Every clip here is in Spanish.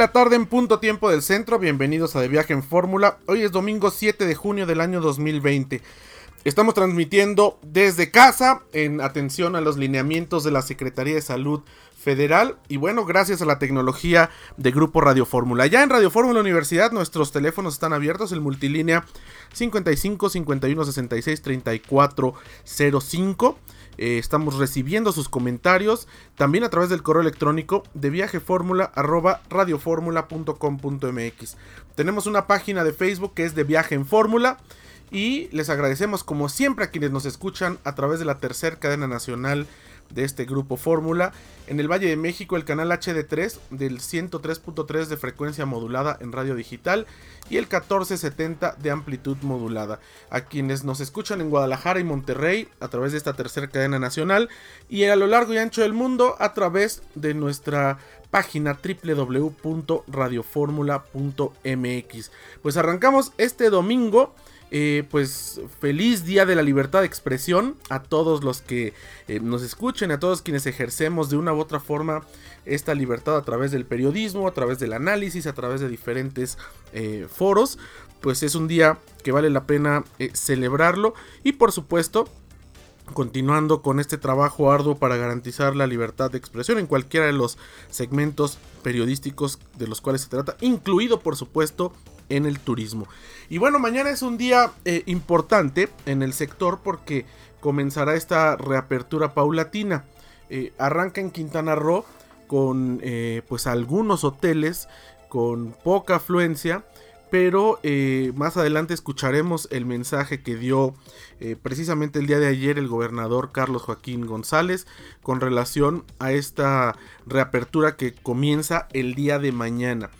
La tarde en punto tiempo del centro, bienvenidos a De Viaje en Fórmula. Hoy es domingo 7 de junio del año 2020. Estamos transmitiendo desde casa en atención a los lineamientos de la Secretaría de Salud Federal y bueno, gracias a la tecnología de Grupo Radio Fórmula. Ya en Radio Fórmula Universidad nuestros teléfonos están abiertos, el multilínea 55 51 66 34 05. Eh, estamos recibiendo sus comentarios también a través del correo electrónico de viajeformula radioformula.com.mx. Tenemos una página de Facebook que es de Viaje en Fórmula. Y les agradecemos como siempre a quienes nos escuchan a través de la tercera cadena nacional de este grupo Fórmula. En el Valle de México el canal HD3 del 103.3 de frecuencia modulada en radio digital y el 1470 de amplitud modulada. A quienes nos escuchan en Guadalajara y Monterrey a través de esta tercera cadena nacional y a lo largo y ancho del mundo a través de nuestra página www.radioformula.mx. Pues arrancamos este domingo eh, pues feliz día de la libertad de expresión a todos los que eh, nos escuchen, a todos quienes ejercemos de una u otra forma esta libertad a través del periodismo, a través del análisis, a través de diferentes eh, foros. Pues es un día que vale la pena celebrarlo y por supuesto continuando con este trabajo arduo para garantizar la libertad de expresión en cualquiera de los segmentos periodísticos de los cuales se trata, incluido por supuesto en el turismo. Y bueno, mañana es un día eh, importante en el sector porque comenzará esta reapertura paulatina. Eh, arranca en Quintana Roo con eh, pues algunos hoteles con poca afluencia pero más adelante escucharemos el mensaje que dio precisamente el día de ayer el gobernador Carlos Joaquín González con relación a esta reapertura que comienza el día de mañana.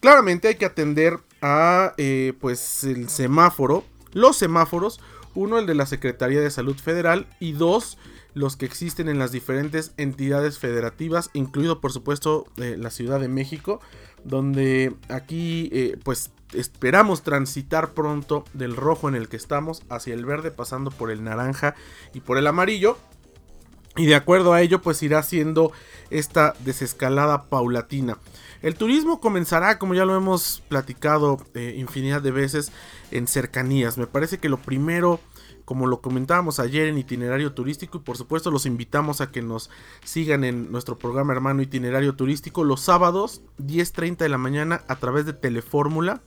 Claramente hay que atender a eh, pues el semáforo, los semáforos, uno el de la Secretaría de Salud Federal y dos los que existen en las diferentes entidades federativas, incluido por supuesto eh, la Ciudad de México, donde aquí eh, pues esperamos transitar pronto del rojo en el que estamos hacia el verde, pasando por el naranja y por el amarillo. Y de acuerdo a ello pues irá siendo esta desescalada paulatina. El turismo comenzará, como ya lo hemos platicado eh, infinidad de veces, en cercanías. Me parece que lo primero, como lo comentábamos ayer en itinerario turístico, y por supuesto los invitamos a que nos sigan en nuestro programa hermano itinerario turístico los sábados 10.30 de la mañana a través de Telefórmula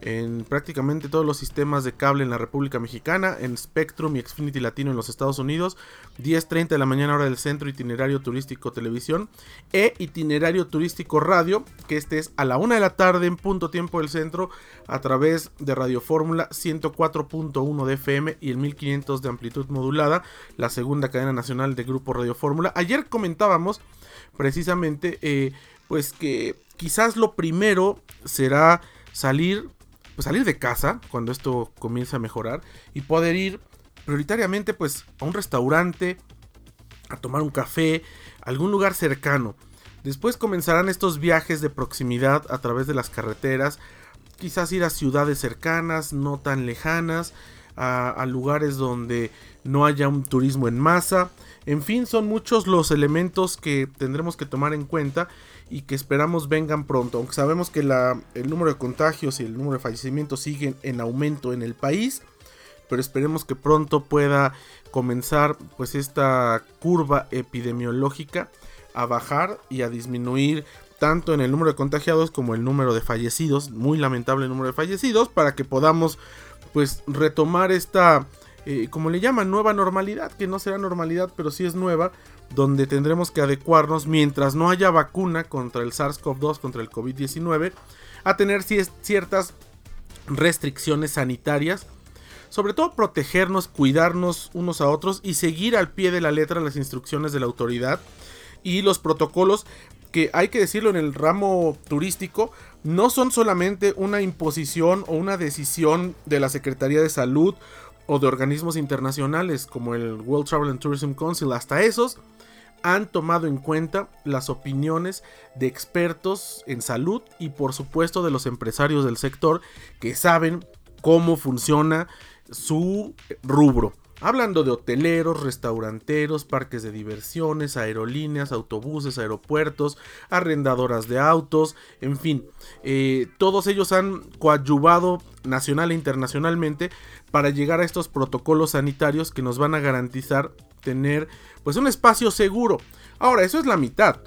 en prácticamente todos los sistemas de cable en la República Mexicana, en Spectrum y Xfinity Latino en los Estados Unidos, 10.30 de la mañana hora del centro, itinerario turístico televisión e itinerario turístico radio, que este es a la 1 de la tarde en punto tiempo del centro a través de Radio Fórmula 104.1 de FM y el 1500 de amplitud modulada, la segunda cadena nacional de Grupo Radio Fórmula. Ayer comentábamos precisamente eh, pues que quizás lo primero será salir pues salir de casa cuando esto comience a mejorar y poder ir prioritariamente pues a un restaurante, a tomar un café, algún lugar cercano. Después comenzarán estos viajes de proximidad a través de las carreteras, quizás ir a ciudades cercanas, no tan lejanas, a, a lugares donde no haya un turismo en masa. En fin, son muchos los elementos que tendremos que tomar en cuenta y que esperamos vengan pronto. Aunque sabemos que el número de contagios y el número de fallecimientos siguen en aumento en el país. Pero esperemos que pronto pueda comenzar pues esta curva epidemiológica a bajar y a disminuir tanto en el número de contagiados como el número de fallecidos, muy lamentable el número de fallecidos, para que podamos pues retomar esta, eh, como le llaman, nueva normalidad, que no será normalidad, pero sí es nueva, donde tendremos que adecuarnos mientras no haya vacuna contra el SARS-CoV-2, contra el COVID-19, a tener ciertas restricciones sanitarias, sobre todo protegernos, cuidarnos unos a otros y seguir al pie de la letra las instrucciones de la autoridad y los protocolos que hay que decirlo en el ramo turístico, no son solamente una imposición o una decisión de la Secretaría de Salud o de organismos internacionales como el World Travel and Tourism Council, hasta esos han tomado en cuenta las opiniones de expertos en salud y por supuesto de los empresarios del sector que saben cómo funciona su rubro. Hablando de hoteleros, restauranteros, parques de diversiones, aerolíneas, autobuses, aeropuertos, arrendadoras de autos, en fin, eh, todos ellos han coadyuvado nacional e internacionalmente para llegar a estos protocolos sanitarios que nos van a garantizar tener pues un espacio seguro. Ahora, eso es la mitad.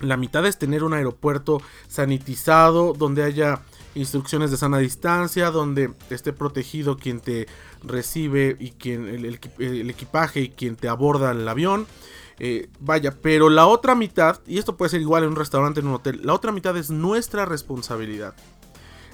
La mitad es tener un aeropuerto sanitizado donde haya instrucciones de sana distancia, donde esté protegido quien te recibe y quien el, equipaje y quien te aborda el avión. Eh, vaya, pero la otra mitad, y esto puede ser igual en un restaurante, en un hotel, la otra mitad es nuestra responsabilidad.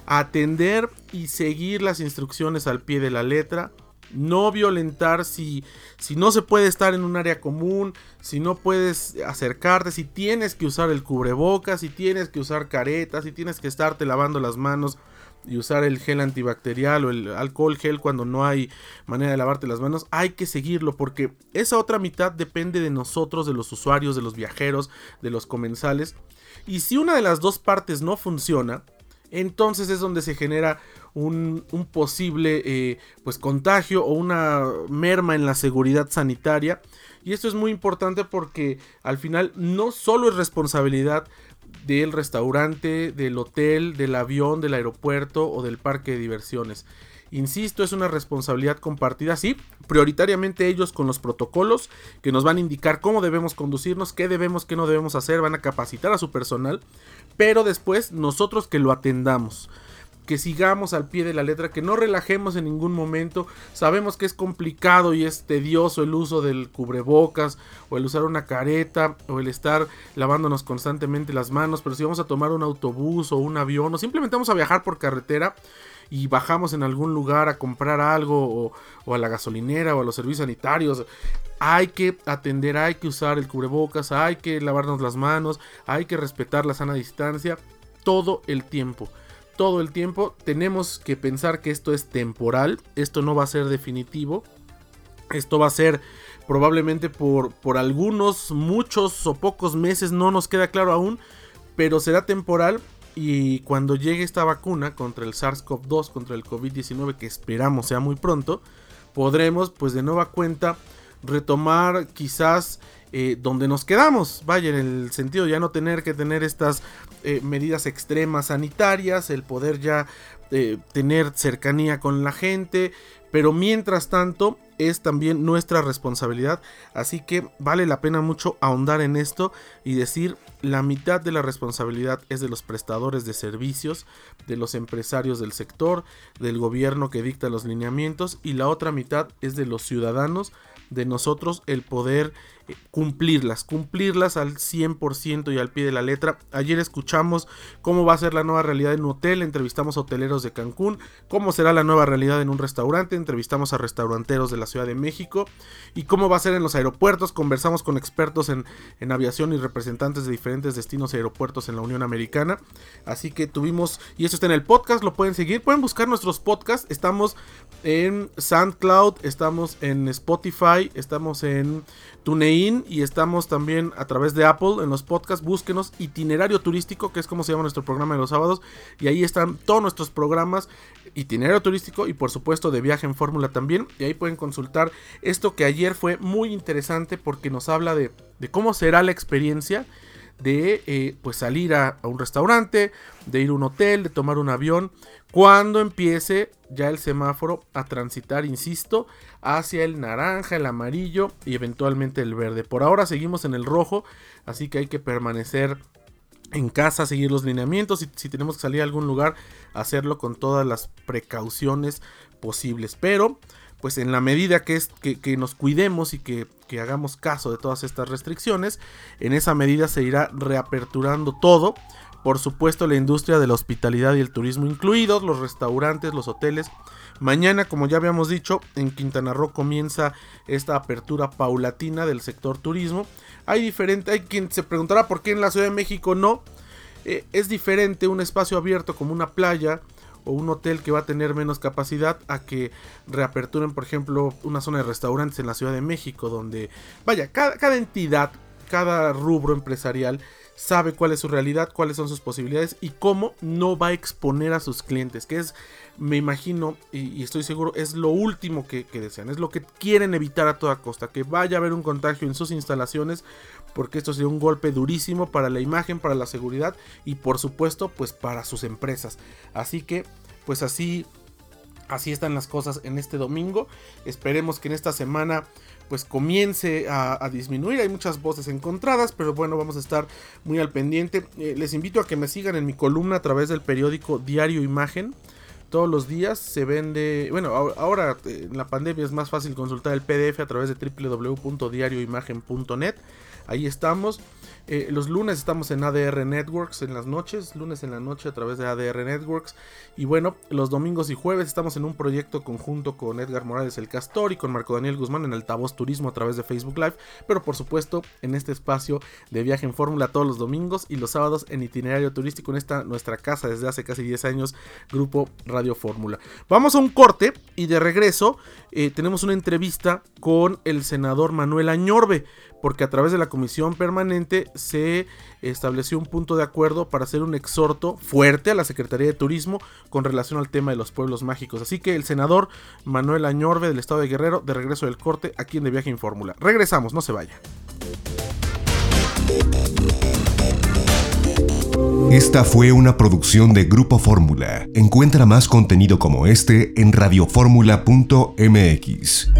Atender y seguir las instrucciones al pie de la letra no violentar si, si no se puede estar en un área común, si no puedes acercarte, si tienes que usar el cubrebocas, si tienes que usar caretas, si tienes que estarte lavando las manos y usar el gel antibacterial o el alcohol gel cuando no hay manera de lavarte las manos, hay que seguirlo porque esa otra mitad depende de nosotros, de los usuarios, de los viajeros, de los comensales. Y si una de las dos partes no funciona, entonces es donde se genera un, posible eh, pues contagio o una merma en la seguridad sanitaria. Y esto es muy importante porque al final no solo es responsabilidad del restaurante, del hotel, del avión, del aeropuerto o del parque de diversiones. Insisto, es una responsabilidad compartida, sí, prioritariamente ellos con los protocolos que nos van a indicar cómo debemos conducirnos, qué debemos, qué no debemos hacer, van a capacitar a su personal, pero después nosotros que lo atendamos que sigamos al pie de la letra, que no relajemos en ningún momento. Sabemos que es complicado y es tedioso el uso del cubrebocas o el usar una careta o el estar lavándonos constantemente las manos, pero si vamos a tomar un autobús o un avión o simplemente vamos a viajar por carretera y bajamos en algún lugar a comprar algo o, o a la gasolinera o a los servicios sanitarios, hay que atender, hay que usar el cubrebocas, hay que lavarnos las manos, hay que respetar la sana distancia todo el tiempo todo el tiempo. Tenemos que pensar que esto es temporal, esto no va a ser definitivo, esto va a ser probablemente por, por algunos, muchos o pocos meses, no nos queda claro aún, pero será temporal y cuando llegue esta vacuna contra el SARS-CoV-2, contra el COVID-19, que esperamos sea muy pronto, podremos pues de nueva cuenta retomar quizás eh, donde nos quedamos. Vaya, en el sentido ya no tener que tener estas eh, medidas extremas sanitarias, el poder ya eh, tener cercanía con la gente. Pero mientras tanto es también nuestra responsabilidad. Así que vale la pena mucho ahondar en esto y decir la mitad de la responsabilidad es de los prestadores de servicios, de los empresarios del sector, del gobierno que dicta los lineamientos y la otra mitad es de los ciudadanos, de nosotros el poder cumplirlas, cumplirlas al 100% y al pie de la letra. Ayer escuchamos cómo va a ser la nueva realidad en un hotel, entrevistamos a hoteleros de Cancún, cómo será la nueva realidad en un restaurante, entrevistamos a restauranteros de la Ciudad de México y cómo va a ser en los aeropuertos, conversamos con expertos en, en aviación y representantes de diferentes destinos y aeropuertos en la Unión Americana. Así que tuvimos, y eso está en el podcast, lo pueden seguir, pueden buscar nuestros podcasts, estamos en SoundCloud, estamos en Spotify, estamos en TuneIn y estamos también a través de Apple en los podcasts. Búsquenos itinerario turístico, que es como se llama nuestro programa de los sábados. Y ahí están todos nuestros programas, itinerario turístico y por supuesto de viaje en fórmula también. Y ahí pueden consultar esto que ayer fue muy interesante porque nos habla de, de cómo será la experiencia de eh, pues salir a, un restaurante, de ir a un hotel, de tomar un avión, cuando empiece ya el semáforo a transitar, insisto, hacia el naranja, el amarillo y eventualmente el verde. Por ahora seguimos en el rojo, así que hay que permanecer en casa, seguir los lineamientos y si tenemos que salir a algún lugar, hacerlo con todas las precauciones posibles. Pero pues en la medida que, es, que, nos cuidemos y que, hagamos caso de todas estas restricciones, en esa medida se irá reaperturando todo. Por supuesto la industria de la hospitalidad y el turismo incluidos, los restaurantes, los hoteles, Mañana, como ya habíamos dicho, en Quintana Roo comienza esta apertura paulatina del sector turismo. Hay diferente, hay quien se preguntará por qué en la Ciudad de México no. Eh, es diferente un espacio abierto como una playa o un hotel que va a tener menos capacidad a que reaperturen, por ejemplo, una zona de restaurantes en la Ciudad de México, donde, vaya, cada, cada entidad, cada rubro empresarial sabe cuál es su realidad, cuáles son sus posibilidades y cómo no va a exponer a sus clientes, que es, me imagino y, estoy seguro, es lo último que, desean, es lo que quieren evitar a toda costa, que vaya a haber un contagio en sus instalaciones, porque esto sería un golpe durísimo para la imagen, para la seguridad y por supuesto pues para sus empresas. Así que pues así así están las cosas en este domingo. Esperemos que en esta semana pues comience a, disminuir. Hay muchas voces encontradas, pero bueno, vamos a estar muy al pendiente. Eh, les invito a que me sigan en mi columna a través del periódico Diario Imagen. Todos los días se vende, bueno, ahora eh, en la pandemia es más fácil consultar el PDF a través de www.diarioimagen.net. Ahí estamos. Eh, los lunes estamos en ADR Networks en las noches, lunes en la noche a través de ADR Networks. Y bueno, los domingos y jueves estamos en un proyecto conjunto con Edgar Morales el Castor y con Marco Daniel Guzmán en Altavoz Turismo a través de Facebook Live. Pero por supuesto en este espacio de viaje en fórmula todos los domingos y los sábados en itinerario turístico en esta nuestra casa desde hace casi 10 años, Grupo Radio Fórmula. Vamos a un corte y de regreso eh, tenemos una entrevista con el senador Manuel Añorbe porque a través de la comisión permanente se estableció un punto de acuerdo para hacer un exhorto fuerte a la Secretaría de Turismo con relación al tema de los pueblos mágicos. Así que el senador Manuel Añorbe del Estado de Guerrero, de regreso del corte, aquí en De Viaje en Fórmula. Regresamos, no se vaya. Esta fue una producción de Grupo Fórmula. Encuentra más contenido como este en radioformula.mx.